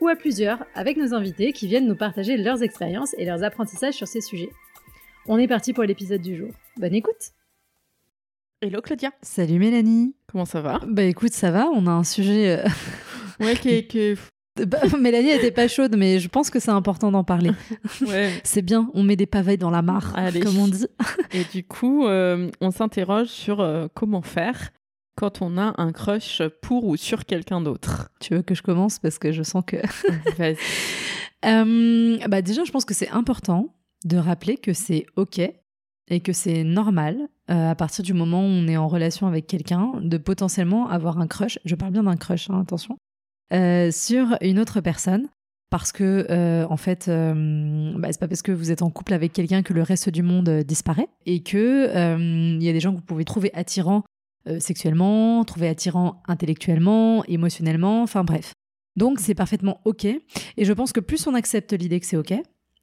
ou à plusieurs avec nos invités qui viennent nous partager leurs expériences et leurs apprentissages sur ces sujets. On est parti pour l'épisode du jour. Bonne écoute Hello Claudia Salut Mélanie Comment ça va? Bah écoute, ça va, on a un sujet... Euh, ouais, qui bah, Mélanie était pas chaude, mais je pense que c'est important d'en parler. ouais. C'est bien, on met des pavés dans la mare, comme on dit. Et du coup, euh, on s'interroge sur euh, comment faire quand on a un crush pour ou sur quelqu'un d'autre Tu veux que je commence parce que je sens que. Euh, bah déjà, je pense que c'est important de rappeler que c'est ok et que c'est normal euh, à partir du moment où on est en relation avec quelqu'un de potentiellement avoir un crush. Je parle bien d'un crush, hein, attention, euh, sur une autre personne. Parce que en fait, bah, c'est pas parce que vous êtes en couple avec quelqu'un que le reste du monde disparaît et que il y a des gens que vous pouvez trouver attirants euh, sexuellement, trouver attirant intellectuellement, émotionnellement, enfin bref. Donc c'est parfaitement ok. Et je pense que plus on accepte l'idée que c'est ok,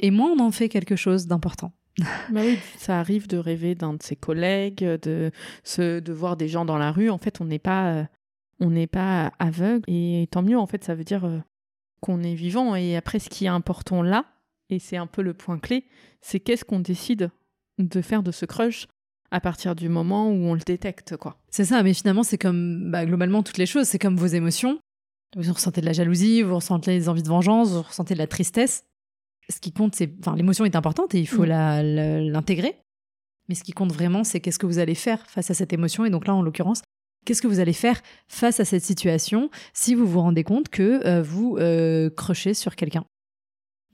et moins on en fait quelque chose d'important. Bah oui, ça arrive de rêver d'un de ses collègues, de, se, de voir des gens dans la rue. En fait, on n'est pas, euh, on n'est pas aveugle. Et tant mieux, en fait, ça veut dire euh, qu'on est vivant. Et après, ce qui est important là, et c'est un peu le point clé, c'est qu'est-ce qu'on décide de faire de ce crush? À partir du moment où on le détecte, quoi. C'est ça, mais finalement, c'est comme bah, globalement toutes les choses, c'est comme vos émotions. Vous ressentez de la jalousie, vous ressentez des envies de vengeance, vous ressentez de la tristesse. Ce qui compte, c'est, enfin, l'émotion est importante et il faut mm. l'intégrer. Mais ce qui compte vraiment, c'est qu'est-ce que vous allez faire face à cette émotion. Et donc là, en l'occurrence, qu'est-ce que vous allez faire face à cette situation si vous vous rendez compte que euh, vous euh, crochez sur quelqu'un?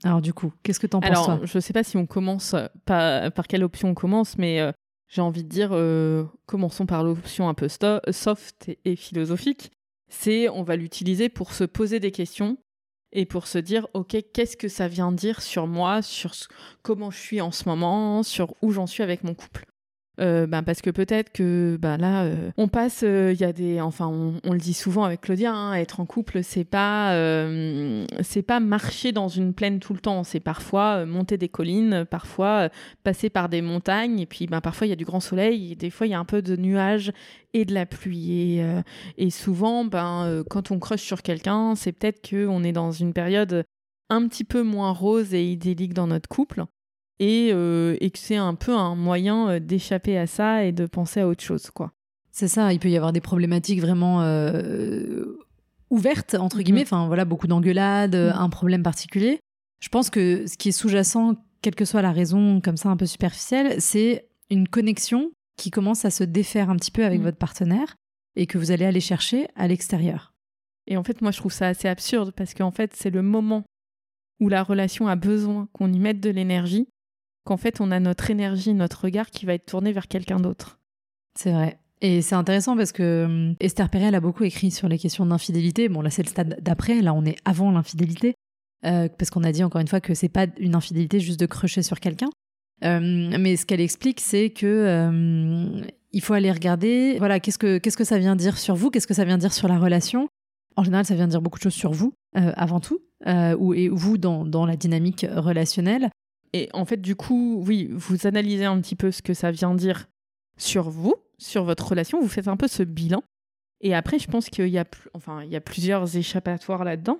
Alors du coup, qu'est-ce que t'en penses Alors, je sais pas si on commence par, par quelle option on commence, mais euh, j'ai envie de dire, euh, commençons par l'option un peu soft et, philosophique. C'est on va l'utiliser pour se poser des questions et pour se dire, ok, qu'est-ce que ça vient dire sur moi, sur comment je suis en ce moment, sur où j'en suis avec mon couple. Euh, ben parce que peut-être que ben là euh, on passe euh, y a des enfin on, le dit souvent avec Claudia hein, être en couple c'est pas c'est pas marcher dans une plaine tout le temps. C'est parfois monter des collines parfois passer par des montagnes. Et puis ben parfois il y a du grand soleil. Des fois il y a un peu de nuages et de la pluie. Et, souvent ben quand on croche sur quelqu'un c'est peut-être que on est dans une période un petit peu moins rose et idyllique dans notre couple euh, et, que c'est un peu un moyen euh, d'échapper à ça et de penser à autre chose, quoi. C'est ça, il peut y avoir des problématiques vraiment euh, ouvertes, entre guillemets, mm-hmm. enfin voilà, beaucoup d'engueulades, mm. un problème particulier. Je pense que ce qui est sous-jacent, quelle que soit la raison comme ça un peu superficielle, c'est une connexion qui commence à se défaire un petit peu avec mm. votre partenaire et que vous allez aller chercher à l'extérieur. Et en fait, moi, je trouve ça assez absurde parce qu'en fait, c'est le moment où la relation a besoin qu'on y mette de l'énergie qu'en fait on a notre énergie, notre regard qui va être tourné vers quelqu'un d'autre. C'est vrai. Et c'est intéressant parce que hum, Esther Perel a beaucoup écrit sur les questions d'infidélité. Bon, là, c'est le stade d'après. Là, on est avant l'infidélité. Euh, parce qu'on a dit encore une fois que c'est pas une infidélité juste de crocher sur quelqu'un. Hum, mais ce qu'elle explique, c'est que hum, il faut aller regarder. Voilà, qu'est-ce que qu'est-ce que ça vient dire sur vous? Qu'est-ce que ça vient dire sur la relation? En général, ça vient dire beaucoup de choses sur vous euh, avant tout, euh, ou et vous dans, dans la dynamique relationnelle. Et en fait, du coup, oui, vous analysez un petit peu ce que ça vient dire sur vous, sur votre relation, vous faites un peu ce bilan. Et après, je pense qu'il y a, enfin, y a plusieurs échappatoires là-dedans.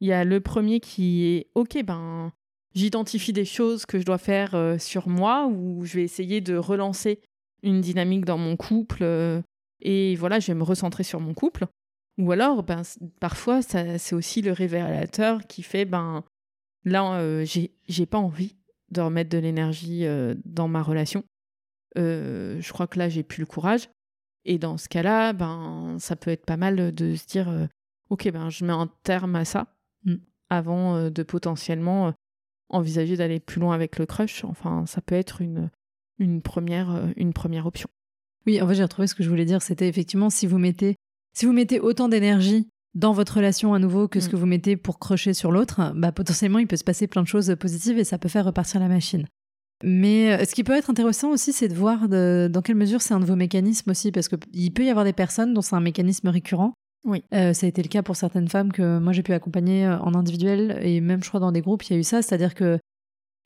Il y a le premier qui est, ok, ben, j'identifie des choses que je dois faire euh, sur moi, ou je vais essayer de relancer une dynamique dans mon couple, euh, et voilà, je vais me recentrer sur mon couple. Ou alors, ben, parfois, c'est aussi le révélateur qui fait, ben, là, euh, j'ai pas envie de remettre de l'énergie euh, dans ma relation. Euh, je crois que là, j'ai plus le courage. Et dans ce cas-là, ben, ça peut être pas mal de se dire, euh, ok, ben, je mets un terme à ça mm. avant de potentiellement envisager d'aller plus loin avec le crush. Enfin, ça peut être une, une, première, une première option. Oui, en fait, j'ai retrouvé ce que je voulais dire. C'était effectivement si vous mettez, si vous mettez autant d'énergie dans votre relation à nouveau que ce Mm. que vous mettez pour crocher sur l'autre, bah, potentiellement, il peut se passer plein de choses positives et ça peut faire repartir la machine. Mais euh, ce qui peut être intéressant aussi, c'est de voir de- dans quelle mesure c'est un de vos mécanismes aussi, parce qu'il peut y avoir des personnes dont c'est un mécanisme récurrent. Oui. Euh, ça a été le cas pour certaines femmes que moi j'ai pu accompagner euh, en individuel et même je crois dans des groupes, il y a eu ça, c'est-à-dire que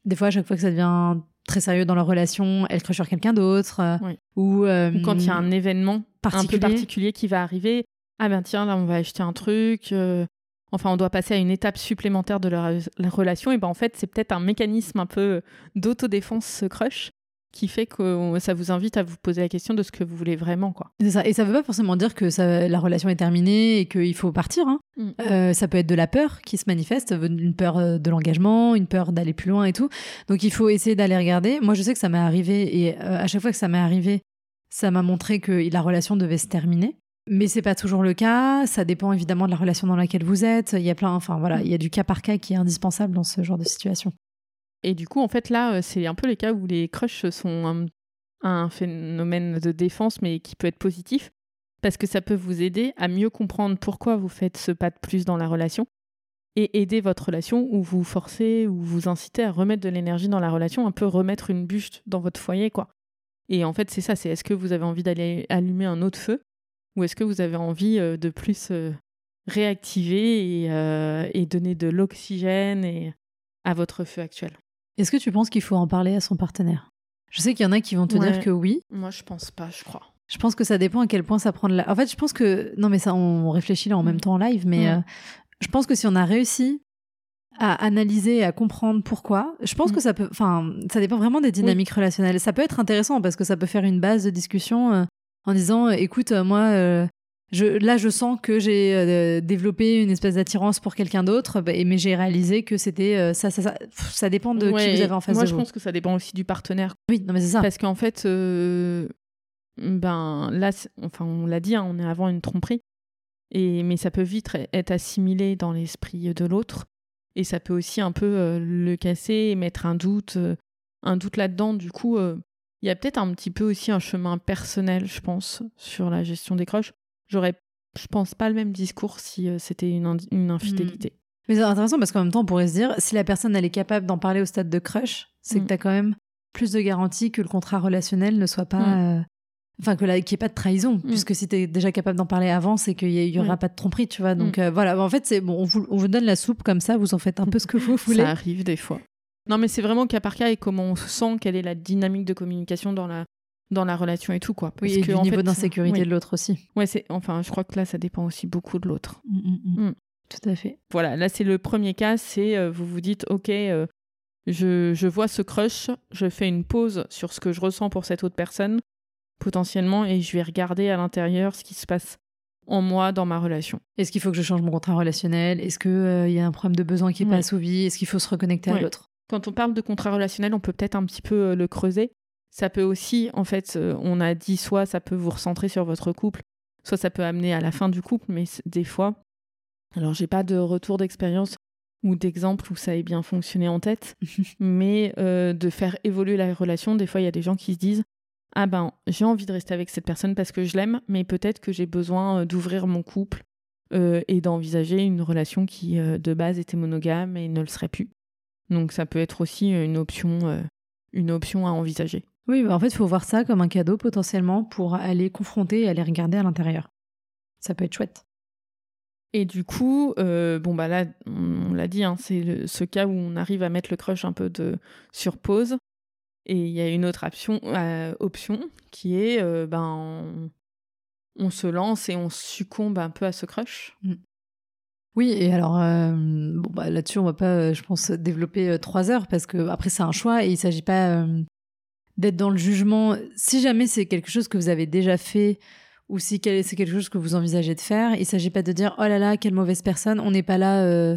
des fois, à chaque fois que ça devient très sérieux dans leur relation, elles crochent sur quelqu'un d'autre. Oui. Ou, euh, Ou quand il y a un événement un peu particulier qui va arriver, ah ben tiens, là on va acheter un truc, euh, enfin on doit passer à une étape supplémentaire de la, la relation, et ben en fait c'est peut-être un mécanisme un peu d'autodéfense ce crush qui fait que ça vous invite à vous poser la question de ce que vous voulez vraiment quoi. C'est ça. Et ça veut pas forcément dire que ça- la relation est terminée et qu'il faut partir. hein. Mm. Euh, ça peut être de la peur qui se manifeste, une peur euh, de l'engagement, une peur d'aller plus loin et tout. Donc il faut essayer d'aller regarder. Moi, je sais que ça m'est arrivé et euh, à chaque fois que ça m'est arrivé, ça m'a montré que la relation devait se terminer. Mais c'est pas toujours le cas. Ça dépend évidemment de la relation dans laquelle vous êtes. Il y a plein, enfin voilà, il y a du cas par cas qui est indispensable dans ce genre de situation. Et du coup en fait là euh, c'est un peu les cas où les crushs sont un, phénomène de défense mais qui peut être positif parce que ça peut vous aider à mieux comprendre pourquoi vous faites ce pas de plus dans la relation et aider votre relation ou vous forcer ou vous inciter à remettre de l'énergie dans la relation, un peu remettre une bûche dans votre foyer quoi. Et en fait c'est ça, c'est est-ce que vous avez envie d'aller allumer un autre feu ou est-ce que vous avez envie euh, de plus euh, réactiver et, euh, et donner de l'oxygène et à votre feu actuel? Est-ce que tu penses qu'il faut en parler à son partenaire? Je sais qu'il y en a qui vont te Ouais. dire que oui. Moi, je pense pas, je crois. Je pense que ça dépend à quel point ça prend de la. En fait, je pense que. Non, mais ça, on réfléchit là en même Mm. temps en live, mais euh, je pense que si on a réussi à analyser et à comprendre pourquoi, je pense Mm. que ça peut. Enfin, ça dépend vraiment des dynamiques relationnelles. Ça peut être intéressant parce que ça peut faire une base de discussion en disant euh, écoute, euh, moi. euh, je, là, je sens que j'ai euh, développé une espèce d'attirance pour quelqu'un d'autre, bah, mais j'ai réalisé que c'était euh, ça, ça, ça. Pff, Ça dépend de qui vous avez en face Moi, de je vous. pense que ça dépend aussi du partenaire. Oui, non, mais c'est ça. Parce qu'en fait, ben là, enfin, on l'a dit, hein, on est avant une tromperie. Et, mais ça peut vite être assimilé dans l'esprit de l'autre. Et ça peut aussi un peu le casser et mettre un doute, un doute là-dedans. Du coup, il y a peut-être un petit peu aussi un chemin personnel, je pense, sur la gestion des crushs. J'aurais, je pense, pas le même discours si euh, c'était une, infidélité. Mais c'est intéressant parce qu'en même temps, on pourrait se dire, si la personne elle est capable d'en parler au stade de crush, c'est que Mm. tu as quand même plus de garanties que le contrat relationnel ne soit pas. Mm. euh, Enfin, que qu'il n'y ait pas de trahison, puisque si tu es déjà capable d'en parler avant, c'est qu'il n'y aura pas de tromperie, tu vois. Donc euh, voilà, en fait, c'est bon, on vous, on vous donne la soupe comme ça, vous en faites un peu ce que vous voulez. Ça arrive des fois. Non, mais c'est vraiment cas par cas et comment on se sent, quelle est la dynamique de communication dans la, dans la relation et tout, quoi. Oui, Parce et que, du en niveau d'insécurité oui. de l'autre aussi. Ouais, c'est, enfin, je crois que là, ça dépend aussi beaucoup de l'autre. Mm, mm, mm. Tout à fait. Voilà, là, c'est le premier cas, c'est euh, vous vous dites, ok, euh, je, je vois ce crush, je fais une pause sur ce que je ressens pour cette autre personne, potentiellement, et je vais regarder à l'intérieur ce qui se passe en moi, dans ma relation. Est-ce qu'il faut que je change mon contrat relationnel? Est-ce qu'il y a un problème de besoin qui n'est pas assouvi Est-ce qu'il faut se reconnecter à l'autre? Quand on parle de contrat relationnel, on peut peut-être un petit peu euh, le creuser. Ça peut aussi, en fait, euh, on a dit soit ça peut vous recentrer sur votre couple, soit ça peut amener à la fin du couple, mais des fois, alors j'ai pas de retour d'expérience ou d'exemple où ça ait bien fonctionné en tête, mais euh, de faire évoluer la relation, des fois il y a des gens qui se disent ah ben j'ai envie de rester avec cette personne parce que je l'aime, mais peut-être que j'ai besoin d'ouvrir mon couple euh, et d'envisager une relation qui euh, de base était monogame et ne le serait plus. Donc ça peut être aussi une option, euh, une option à envisager. Oui, bah en fait, il faut voir ça comme un cadeau potentiellement pour aller confronter et aller regarder à l'intérieur. Ça peut être chouette. Et du coup, euh, bon bah là, on, on l'a dit, hein, c'est ce cas où on arrive à mettre le crush un peu de sur pause. Et il y a une autre option, euh, option qui est, euh, ben, on, on se lance et on succombe un peu à ce crush. Oui, et alors, euh, bon, bah, là-dessus, on va pas, euh, je pense, développer euh, trois heures parce que après, c'est un choix et il s'agit pas euh, d'être dans le jugement. Si jamais c'est quelque chose que vous avez déjà fait ou si c'est quelque chose que vous envisagez de faire, il s'agit pas de dire oh là là, quelle mauvaise personne. On n'est pas là euh,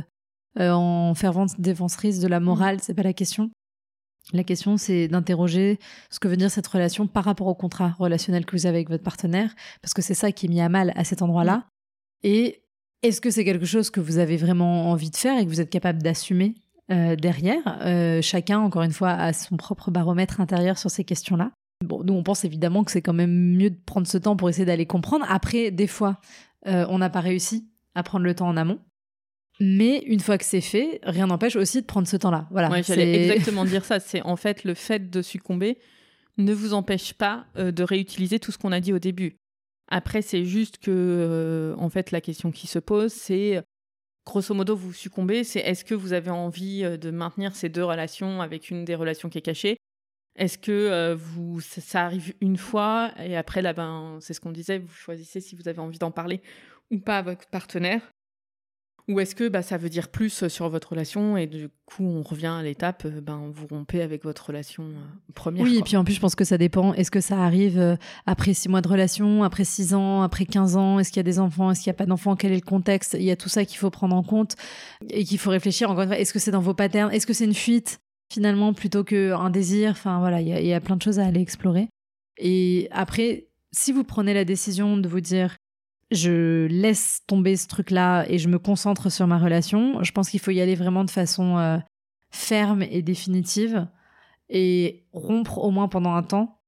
euh, en fervente défenserise de la morale, c'est pas la question. La question, c'est d'interroger ce que veut dire cette relation par rapport au contrat relationnel que vous avez avec votre partenaire, parce que c'est ça qui est mis à mal à cet endroit-là. Et est-ce que c'est quelque chose que vous avez vraiment envie de faire et que vous êtes capable d'assumer euh, derrière Euh, Chacun, encore une fois, a son propre baromètre intérieur sur ces questions-là? Bon, nous, on pense évidemment que c'est quand même mieux de prendre ce temps pour essayer d'aller comprendre. Après, des fois, euh, on n'a pas réussi à prendre le temps en amont. Mais une fois que c'est fait, rien n'empêche aussi de prendre ce temps-là. Voilà. Ouais, j'allais exactement dire ça. C'est en fait le fait de succomber ne vous empêche pas de réutiliser tout ce qu'on a dit au début. Après, c'est juste que, euh, en fait, la question qui se pose, c'est grosso modo, vous succombez, c'est est-ce que vous avez envie euh, de maintenir ces deux relations avec une des relations qui est cachée? Est-ce que vous, ça, arrive une fois et après, là, ben, c'est ce qu'on disait, vous choisissez si vous avez envie d'en parler ou pas avec votre partenaire ou est-ce que bah, ça veut dire plus euh, sur votre relation et du coup on revient à l'étape, euh, ben, vous rompez avec votre relation euh, première Oui, et puis en plus je pense que ça dépend. Est-ce que ça arrive après six mois de relation, après six ans, après 15 ans? Est-ce qu'il y a des enfants? Est-ce qu'il n'y a pas d'enfants? Quel est le contexte? Il y a tout ça qu'il faut prendre en compte et qu'il faut réfléchir. Encore une fois, est-ce que c'est dans vos patterns? Est-ce que c'est une fuite finalement plutôt qu'un désir? Enfin voilà, il y, y a plein de choses à aller explorer. Et après, si vous prenez la décision de vous dire je laisse tomber ce truc-là et je me concentre sur ma relation. Je pense qu'il faut y aller vraiment de façon euh, ferme et définitive et rompre au moins pendant un temps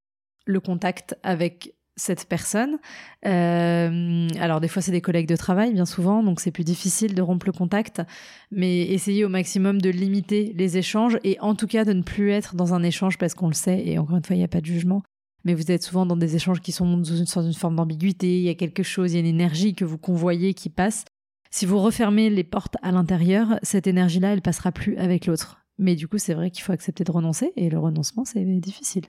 le contact avec cette personne. Euh, alors des fois c'est des collègues de travail bien souvent, donc c'est plus difficile de rompre le contact, mais essayez au maximum de limiter les échanges et en tout cas de ne plus être dans un échange parce qu'on le sait et encore une fois il n'y a pas de jugement mais vous êtes souvent dans des échanges qui sont dans une, forme d'ambiguïté, il y a quelque chose, il y a une énergie que vous convoyez qui passe. Si vous refermez les portes à l'intérieur, cette énergie-là, elle passera plus avec l'autre. Mais du coup, c'est vrai qu'il faut accepter de renoncer, et le renoncement, c'est difficile.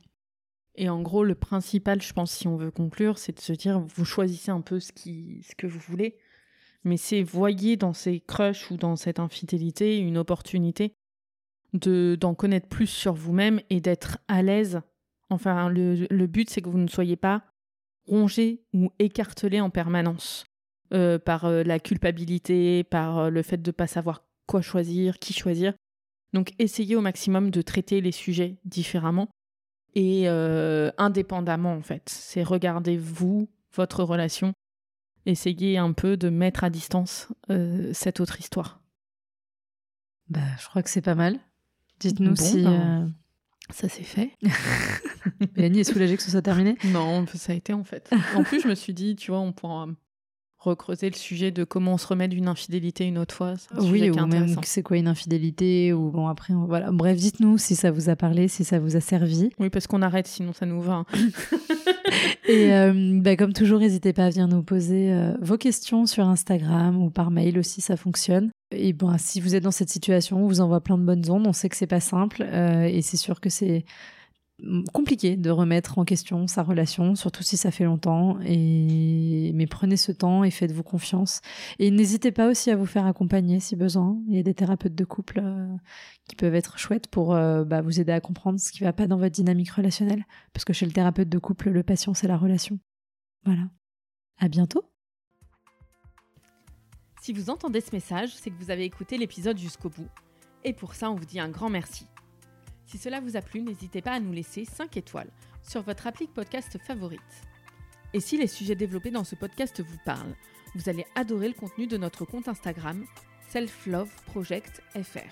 Et en gros, le principal, je pense, si on veut conclure, c'est de se dire, vous choisissez un peu ce, ce que vous voulez, mais c'est voyez dans ces crushs ou dans cette infidélité une opportunité de d'en connaître plus sur vous-même et d'être à l'aise Enfin, le, but, c'est que vous ne soyez pas rongé ou écartelé en permanence euh, par euh, la culpabilité, par euh, le fait de ne pas savoir quoi choisir, qui choisir. Donc, essayez au maximum de traiter les sujets différemment et indépendamment, en fait. C'est regarder vous, votre relation, essayez un peu de mettre à distance cette autre histoire. Bah, je crois que c'est pas mal. Dites-nous si, ben, ça s'est fait. Mélanie est soulagée que ce soit terminé? Non, ça a été en fait. En plus, je me suis dit, tu vois, on pourra recreuser le sujet de comment on se remet d'une infidélité une autre fois. Oui, ou même c'est quoi une infidélité ou bon après voilà. Bref, dites-nous si ça vous a parlé, si ça vous a servi. Oui, parce qu'on arrête sinon ça nous va. Et euh, bah, comme toujours, n'hésitez pas à venir nous poser euh, vos questions sur Instagram ou par mail aussi, ça fonctionne. Et bon, si vous êtes dans cette situation, on vous envoie plein de bonnes ondes. On sait que c'est pas simple euh, et c'est sûr que c'est compliqué de remettre en question sa relation, surtout si ça fait longtemps. Mais prenez ce temps et faites-vous confiance. Et n'hésitez pas aussi à vous faire accompagner si besoin. Il y a des thérapeutes de couple euh, qui peuvent être chouettes pour euh, bah, vous aider à comprendre ce qui va pas dans votre dynamique relationnelle. Parce que chez le thérapeute de couple, le patient c'est la relation. Voilà. À bientôt. Si vous entendez ce message, c'est que vous avez écouté l'épisode jusqu'au bout. Et pour ça, on vous dit un grand merci. Si cela vous a plu, n'hésitez pas à nous laisser 5 étoiles sur votre appli podcast favorite. Et si les sujets développés dans ce podcast vous parlent, vous allez adorer le contenu de notre compte Instagram Self Love Project FR.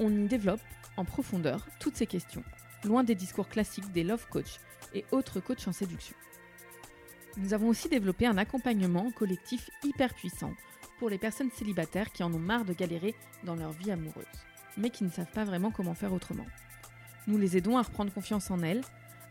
On y développe en profondeur toutes ces questions, loin des discours classiques des love coach et autres coachs en séduction. Nous avons aussi développé un accompagnement collectif hyper puissant pour les personnes célibataires qui en ont marre de galérer dans leur vie amoureuse, mais qui ne savent pas vraiment comment faire autrement. Nous les aidons à reprendre confiance en elles,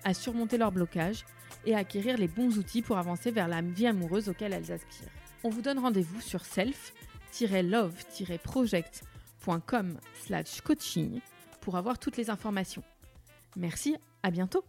à surmonter leurs blocages et à acquérir les bons outils pour avancer vers la vie amoureuse auquel elles aspirent. On vous donne rendez-vous sur self-love-project.com slash coaching pour avoir toutes les informations. Merci, à bientôt